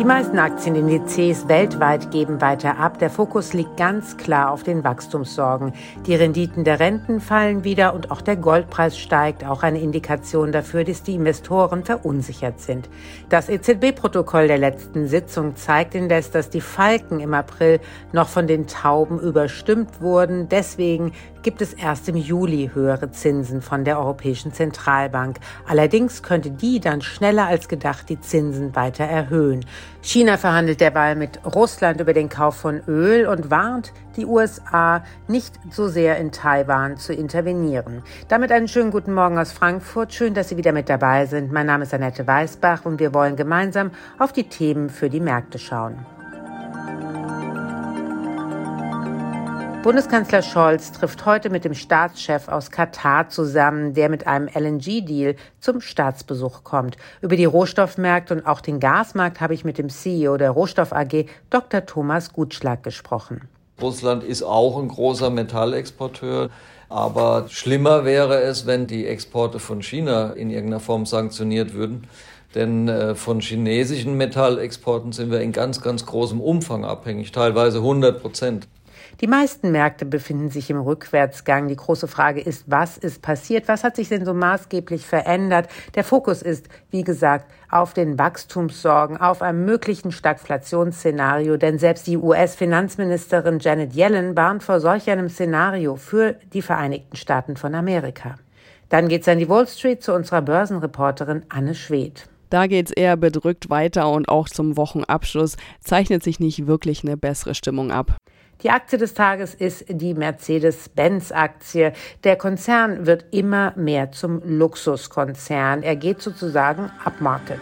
Die meisten Aktienindizes weltweit geben weiter ab. Der Fokus liegt ganz klar auf den Wachstumssorgen. Die Renditen der Renten fallen wieder und auch der Goldpreis steigt. Auch eine Indikation dafür, dass die Investoren verunsichert sind. Das EZB-Protokoll der letzten Sitzung zeigt indes, dass die Falken im April noch von den Tauben überstimmt wurden. Deswegen gibt es erst im Juli höhere Zinsen von der Europäischen Zentralbank. Allerdings könnte die dann schneller als gedacht die Zinsen weiter erhöhen. China verhandelt derweil mit Russland über den Kauf von Öl und warnt die USA, nicht so sehr in Taiwan zu intervenieren. Damit einen schönen guten Morgen aus Frankfurt. Schön, dass Sie wieder mit dabei sind. Mein Name ist Annette Weißbach und wir wollen gemeinsam auf die Themen für die Märkte schauen. Bundeskanzler Scholz trifft heute mit dem Staatschef aus Katar zusammen, der mit einem LNG-Deal zum Staatsbesuch kommt. Über die Rohstoffmärkte und auch den Gasmarkt habe ich mit dem CEO der Rohstoff AG, Dr. Thomas Gutschlag, gesprochen. Russland ist auch ein großer Metallexporteur. Aber schlimmer wäre es, wenn die Exporte von China in irgendeiner Form sanktioniert würden. Denn äh, von chinesischen Metallexporten sind wir in ganz, ganz großem Umfang abhängig, teilweise 100 Prozent. Die meisten Märkte befinden sich im Rückwärtsgang. Die große Frage ist, was ist passiert? Was hat sich denn so maßgeblich verändert? Der Fokus ist, wie gesagt, auf den Wachstumssorgen, auf einem möglichen Stagflationsszenario, denn selbst die US-Finanzministerin Janet Yellen warnt vor solch einem Szenario für die Vereinigten Staaten von Amerika. Dann geht's an die Wall Street zu unserer Börsenreporterin Anne Schwedt. Da geht's eher bedrückt weiter und auch zum Wochenabschluss zeichnet sich nicht wirklich eine bessere Stimmung ab. Die Aktie des Tages ist die Mercedes-Benz-Aktie. Der Konzern wird immer mehr zum Luxuskonzern. Er geht sozusagen upmarket.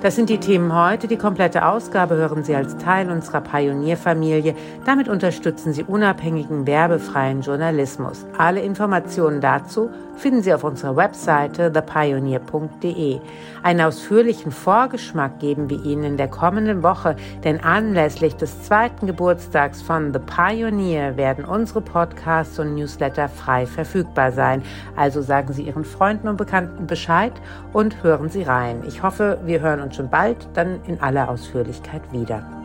Das sind die Themen heute. Die komplette Ausgabe hören Sie als Teil unserer Pionierfamilie. Damit unterstützen Sie unabhängigen, werbefreien Journalismus. Alle Informationen dazu finden Sie auf unserer Webseite thepioneer.de. Einen ausführlichen Vorgeschmack geben wir Ihnen in der kommenden Woche, denn anlässlich des zweiten Geburtstags von The Pioneer werden unsere Podcasts und Newsletter frei verfügbar sein. Also sagen Sie Ihren Freunden und Bekannten Bescheid und hören Sie rein. Ich hoffe, wir hören uns schon bald dann in aller Ausführlichkeit wieder.